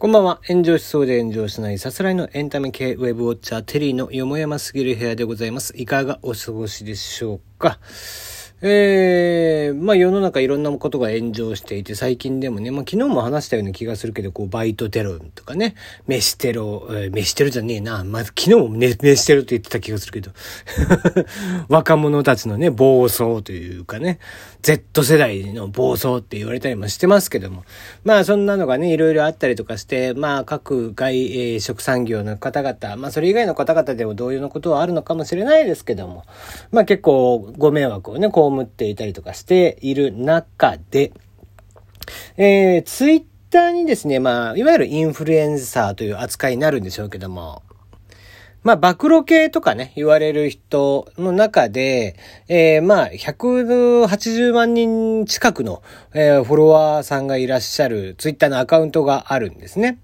こんばんは。炎上しそうで炎上しないさすらいのエンタメ系ウェブウォッチャーテリーのよもやますぎる部屋でございます。いかがお過ごしでしょうか？えー、まあ世の中いろんなことが炎上していて、最近でもね、まあ昨日も話したような気がするけど、こう、バイトテロとかね、飯テロ、えー、飯テロじゃねえな。まあ昨日もね、飯テロって言ってた気がするけど、若者たちのね、暴走というかね、Z 世代の暴走って言われたりもしてますけども、まあそんなのがね、いろいろあったりとかして、まあ各外、えー、食産業の方々、まあそれ以外の方々でも同様のことはあるのかもしれないですけども、まあ結構ご迷惑をね、こう被っていたりとかしている中で、えー、ツイッターにですね、まあ、いわゆるインフルエンサーという扱いになるんでしょうけども、まあ、暴露系とかね、言われる人の中で、えー、まあ、180万人近くの、えー、フォロワーさんがいらっしゃるツイッターのアカウントがあるんですね。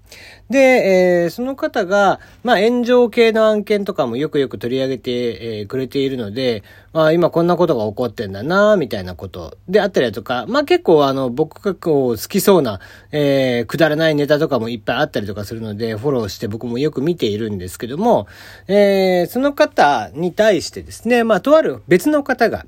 で、えー、その方が、まあ、炎上系の案件とかもよくよく取り上げて、えー、くれているので、あ、今こんなことが起こってんだな、みたいなこと。であったりだとか、まあ、結構あの、僕がこう、好きそうな、えー、くだらないネタとかもいっぱいあったりとかするので、フォローして僕もよく見ているんですけども、えー、その方に対してですね、まあ、とある別の方が、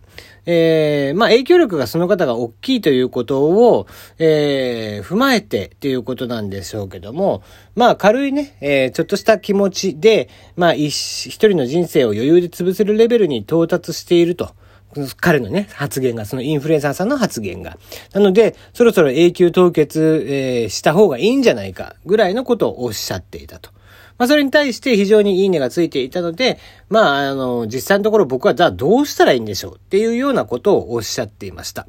えー、まあ、影響力がその方が大きいということを、えー、踏まえてっていうことなんでしょうけども、まあ、軽いね、えー、ちょっとした気持ちで、まあ、一人の人生を余裕で潰せるレベルに到達していると。彼のね、発言が、そのインフルエンサーさんの発言が。なので、そろそろ永久凍結、えー、した方がいいんじゃないか、ぐらいのことをおっしゃっていたと。まあ、それに対して非常にいいねがついていたので、まあ、あの、実際のところ僕は、じゃあどうしたらいいんでしょうっていうようなことをおっしゃっていました。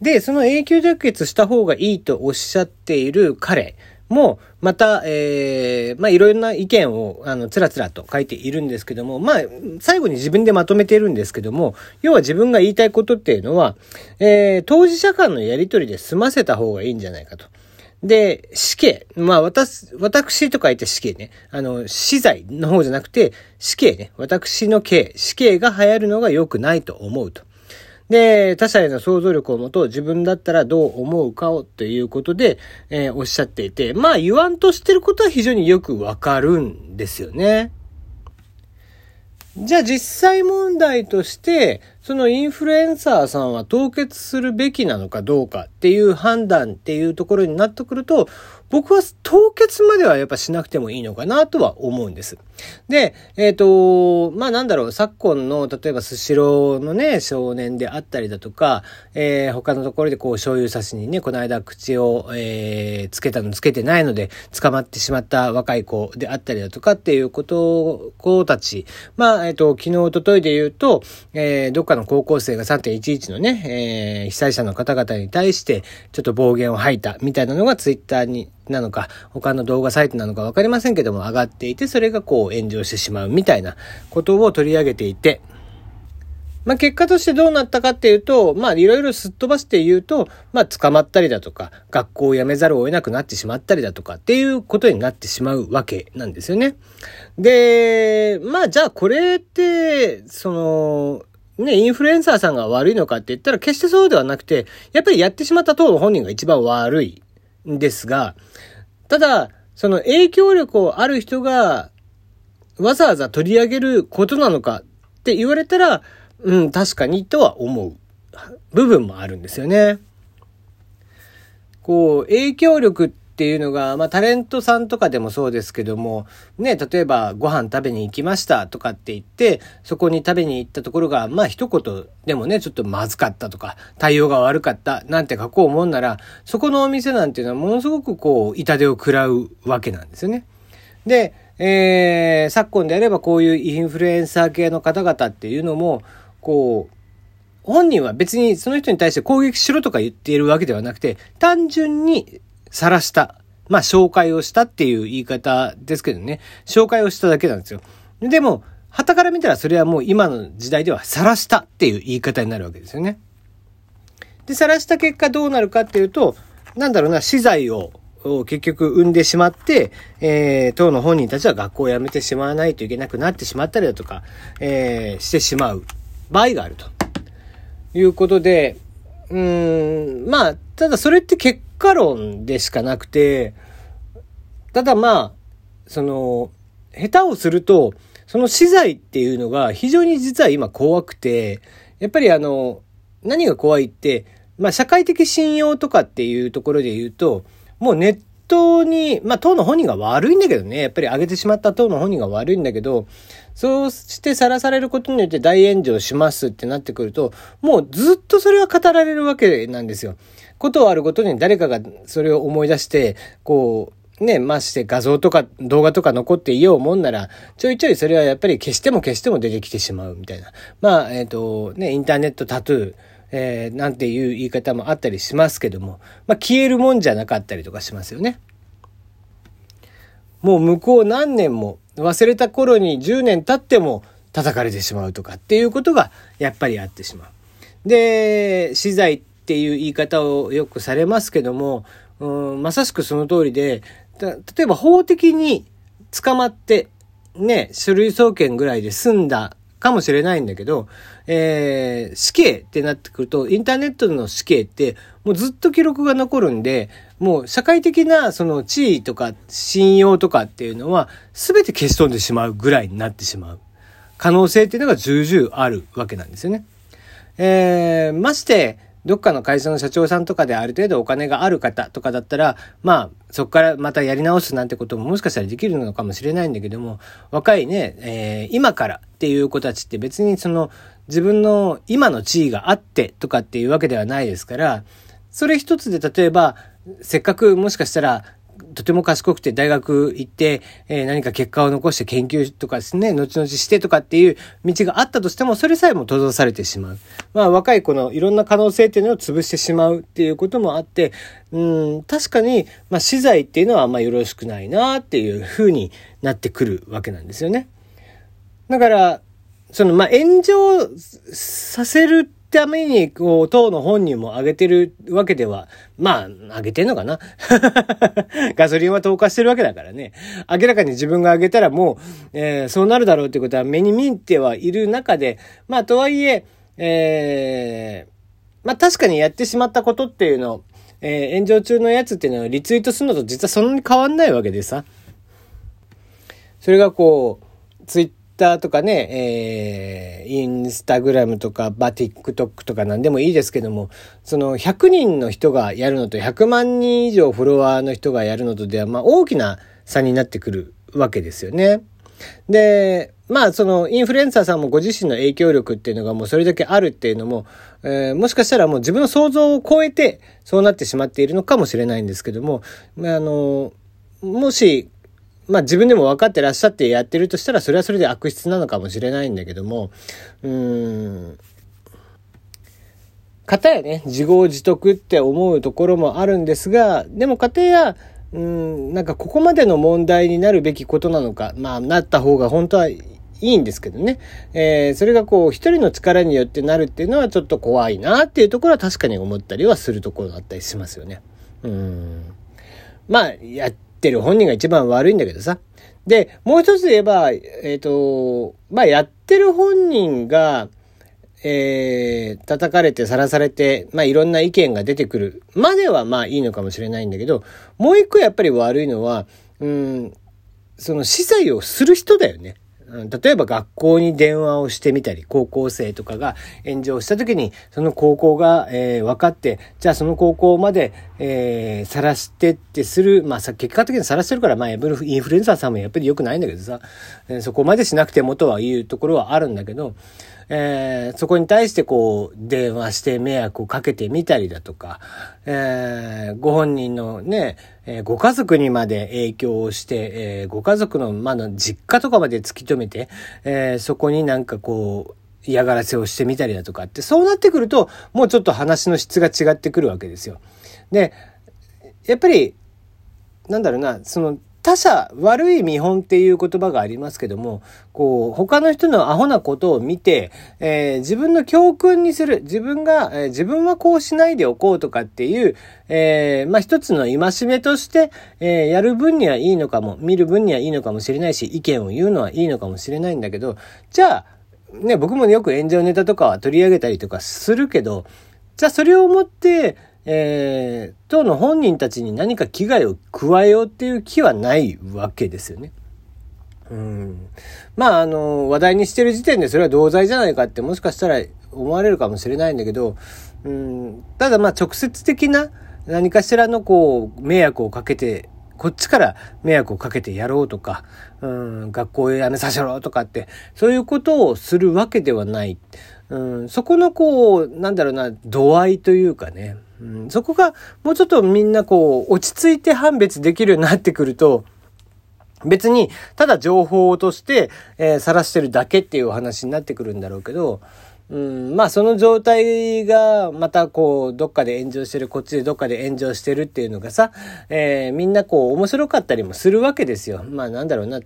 で、その永久凍結した方がいいとおっしゃっている彼も、また、えー、まあ、いろいろな意見を、あの、つらつらと書いているんですけども、まあ、最後に自分でまとめているんですけども、要は自分が言いたいことっていうのは、えー、当事者間のやりとりで済ませた方がいいんじゃないかと。で、死刑。まあ、私、私と書いて死刑ね。あの、死罪の方じゃなくて、死刑ね。私の刑、死刑が流行るのが良くないと思うと。で、他者への想像力をもと自分だったらどう思うかをということで、えー、おっしゃっていて、まあ言わんとしてることは非常によくわかるんですよね。じゃあ実際問題として、そのインフルエンサーさんは凍結するべきなのかどうかっていう判断っていうところになってくると、僕は凍結まではやっぱしなくてもいいのかなとは思うんです。で、えっ、ー、と、まあなんだろう、昨今の、例えばスシローのね、少年であったりだとか、えー、他のところでこう醤油差しにね、この間口を、えー、つけたのつけてないので捕まってしまった若い子であったりだとかっていうこと、子たち、まあ、えっ、ー、と、昨日、おとといで言うと、えー、どっかの高校生が3.11のね、えー、被災者の方々に対して、ちょっと暴言を吐いたみたいなのがツイッターになのか、他の動画サイトなのかわかりませんけども上がっていて、それがこう炎上してしまうみたいなことを取り上げていて、まあ、結果としてどうなったかっていうと、まあ、いろいろすっ飛ばして言うと、まあ、捕まったりだとか、学校を辞めざるを得なくなってしまったりだとかっていうことになってしまうわけなんですよね。で、まあ、じゃあこれって、その、ね、インフルエンサーさんが悪いのかって言ったら決してそうではなくて、やっぱりやってしまった当の本人が一番悪いんですが、ただ、その影響力をある人がわざわざ取り上げることなのかって言われたら、うん、確かにとは思う部分もあるんですよね。こう、影響力っていうのが、まあ、タレントさんとかでもそうですけども、ね、例えばご飯食べに行きましたとかって言って、そこに食べに行ったところが、まあ、一言でもね、ちょっとまずかったとか、対応が悪かったなんて書こう思うなら、そこのお店なんていうのはものすごくこう、痛手を食らうわけなんですよね。で、えー、昨今であればこういうインフルエンサー系の方々っていうのも、こう、本人は別にその人に対して攻撃しろとか言っているわけではなくて、単純に晒した。まあ、紹介をしたっていう言い方ですけどね。紹介をしただけなんですよ。でも、旗から見たらそれはもう今の時代では晒したっていう言い方になるわけですよね。で、晒した結果どうなるかっていうと、なんだろうな、資材を結局生んでしまって、えー、当の本人たちは学校を辞めてしまわないといけなくなってしまったりだとか、えー、してしまう場合があると。いうことで、うん、まあ、ただそれって結果論でしかなくて、ただまあ、その、下手をすると、その資材っていうのが非常に実は今怖くて、やっぱりあの、何が怖いって、まあ社会的信用とかっていうところで言うと、もうネットに、まあ党の本人が悪いんだけどね、やっぱり上げてしまった党の本人が悪いんだけど、そうしてさらされることによって大炎上しますってなってくると、もうずっとそれは語られるわけなんですよ。ことあるごとに誰かがそれを思い出して、こう、ね、まして画像とか動画とか残っていようもんなら、ちょいちょいそれはやっぱり消しても消しても出てきてしまうみたいな。まあ、えっ、ー、と、ね、インターネットタトゥー、えー、なんていう言い方もあったりしますけども、まあ、消えるもんじゃなかったりとかしますよね。もう向こう何年も忘れた頃に10年経っても叩かれてしまうとかっていうことがやっぱりあってしまう。で、資材っていう言い方をよくされますけども、うん、まさしくその通りで、例えば法的に捕まって、ね、書類送検ぐらいで済んだかもしれないんだけど、えー、死刑ってなってくると、インターネットの死刑って、もうずっと記録が残るんで、もう社会的なその地位とか信用とかっていうのは、全て消し飛んでしまうぐらいになってしまう可能性っていうのが重々あるわけなんですよね。えー、まして、どっかの会社の社長さんとかである程度お金がある方とかだったら、まあ、そこからまたやり直すなんてことももしかしたらできるのかもしれないんだけども、若いね、えー、今からっていう子たちって別にその自分の今の地位があってとかっていうわけではないですから、それ一つで例えば、せっかくもしかしたらとても賢くて大学行って、えー、何か結果を残して研究とかですね、後々してとかっていう道があったとしても、それさえも閉ざされてしまう。まあ若い子のいろんな可能性っていうのを潰してしまうっていうこともあって、うん、確かに、まあ資材っていうのはあんまよろしくないなっていうふうになってくるわけなんですよね。だから、その、まあ、炎上させるために、こう、党の本人も上げてるわけでは、まあ、上げてんのかな？ガソリンは投下してるわけだからね。明らかに自分が上げたらもう、えー、そうなるだろうってことは目に見えてはいる中で、まあ、とはいえ、えー、まあ、確かにやってしまったことっていうのを、えー、炎上中のやつっていうのはリツイートするのと実はそんなに変わんないわけでさ。それがこう、ツイッターとかね、えー、インスタグラムとか、バティックトックとか何でもいいですけども、その100人の人がやるのと100万人以上フォロワーの人がやるのとでは、まあ大きな差になってくるわけですよね。で、まあそのインフルエンサーさんもご自身の影響力っていうのがもうそれだけあるっていうのも、えー、もしかしたらもう自分の想像を超えてそうなってしまっているのかもしれないんですけども、まあ、あの、もしまあ自分でも分かってらっしゃってやってるとしたらそれはそれで悪質なのかもしれないんだけども、うーん。かたやね、自業自得って思うところもあるんですが、でもかたや、うん、なんかここまでの問題になるべきことなのか、まあなった方が本当はいいんですけどね。えー、それがこう一人の力によってなるっていうのはちょっと怖いなっていうところは確かに思ったりはするところだったりしますよね。うん。まあ、やっってる本人が一番悪いんだけどさ。で、もう一つ言えば、えっ、ー、と、まあ、やってる本人が、えー、叩かれてさらされて、まあ、いろんな意見が出てくるまではまあいいのかもしれないんだけど、もう一個やっぱり悪いのは、うん、その資材をする人だよね。例えば学校に電話をしてみたり、高校生とかが炎上した時に、その高校が、えー、分かって、じゃあその高校まで、えー、晒してってする、まあさ、結果的に晒してるから、まあ、インフルエンサーさんもやっぱり良くないんだけどさ、そこまでしなくてもとはいうところはあるんだけど、えー、そこに対してこう、電話して迷惑をかけてみたりだとか、えー、ご本人のね、えー、ご家族にまで影響をして、えー、ご家族の、まだ実家とかまで突き止めて、えー、そこになんかこう、嫌がらせをしてみたりだとかって、そうなってくると、もうちょっと話の質が違ってくるわけですよ。で、やっぱり、なんだろうな、その、他者、悪い見本っていう言葉がありますけども、こう、他の人のアホなことを見て、えー、自分の教訓にする、自分が、えー、自分はこうしないでおこうとかっていう、えー、まあ、一つの戒めとして、え、やる分にはいいのかも、見る分にはいいのかもしれないし、意見を言うのはいいのかもしれないんだけど、じゃあ、ね、僕もよく炎上ネタとかは取り上げたりとかするけど、じゃあそれをもって、えー、当の本人たちに何か危害を加えようっていう気はないわけですよね。うん。まあ、あの、話題にしてる時点でそれは同罪じゃないかってもしかしたら思われるかもしれないんだけど、うん、ただまあ直接的な何かしらのこう、迷惑をかけて、こっちから迷惑をかけてやろうとか、うん、学校へ辞めさせろとかって、そういうことをするわけではない。うん、そこのこう、なんだろうな、度合いというかね、うん、そこがもうちょっとみんなこう、落ち着いて判別できるようになってくると、別に、ただ情報として、えー、晒してるだけっていうお話になってくるんだろうけど、うん、まあその状態がまたこうどっかで炎上してるこっちでどっかで炎上してるっていうのがさ、えー、みんなこう面白かったりもするわけですよ。まあなんだろうな、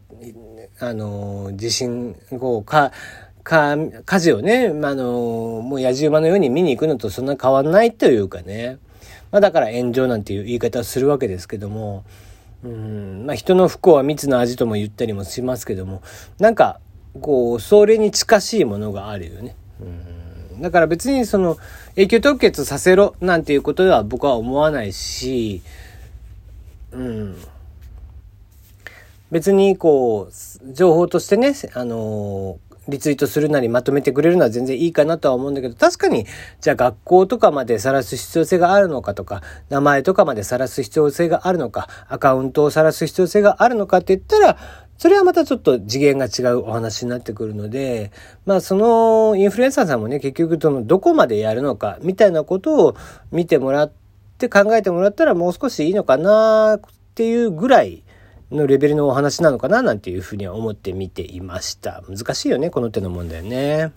あの、地震、こう、か、か、火事をね、まあの、もう野じ馬のように見に行くのとそんな変わんないというかね。まあだから炎上なんていう言い方をするわけですけども、うん、まあ人の不幸は蜜の味とも言ったりもしますけども、なんか、こう、それに近しいものがあるよね。うんだから別にその永久凍結させろなんていうことでは僕は思わないし、うん。別にこう、情報としてね、あのリツイートするなりまとめてくれるのは全然いいかなとは思うんだけど、確かに、じゃあ学校とかまで晒す必要性があるのかとか、名前とかまで晒す必要性があるのか、アカウントを晒す必要性があるのかって言ったら、それはまたちょっと次元が違うお話になってくるので、まあそのインフルエンサーさんもね、結局そのどこまでやるのかみたいなことを見てもらって考えてもらったらもう少しいいのかなっていうぐらいのレベルのお話なのかななんていうふうには思って見ていました。難しいよね、この手の問題ね。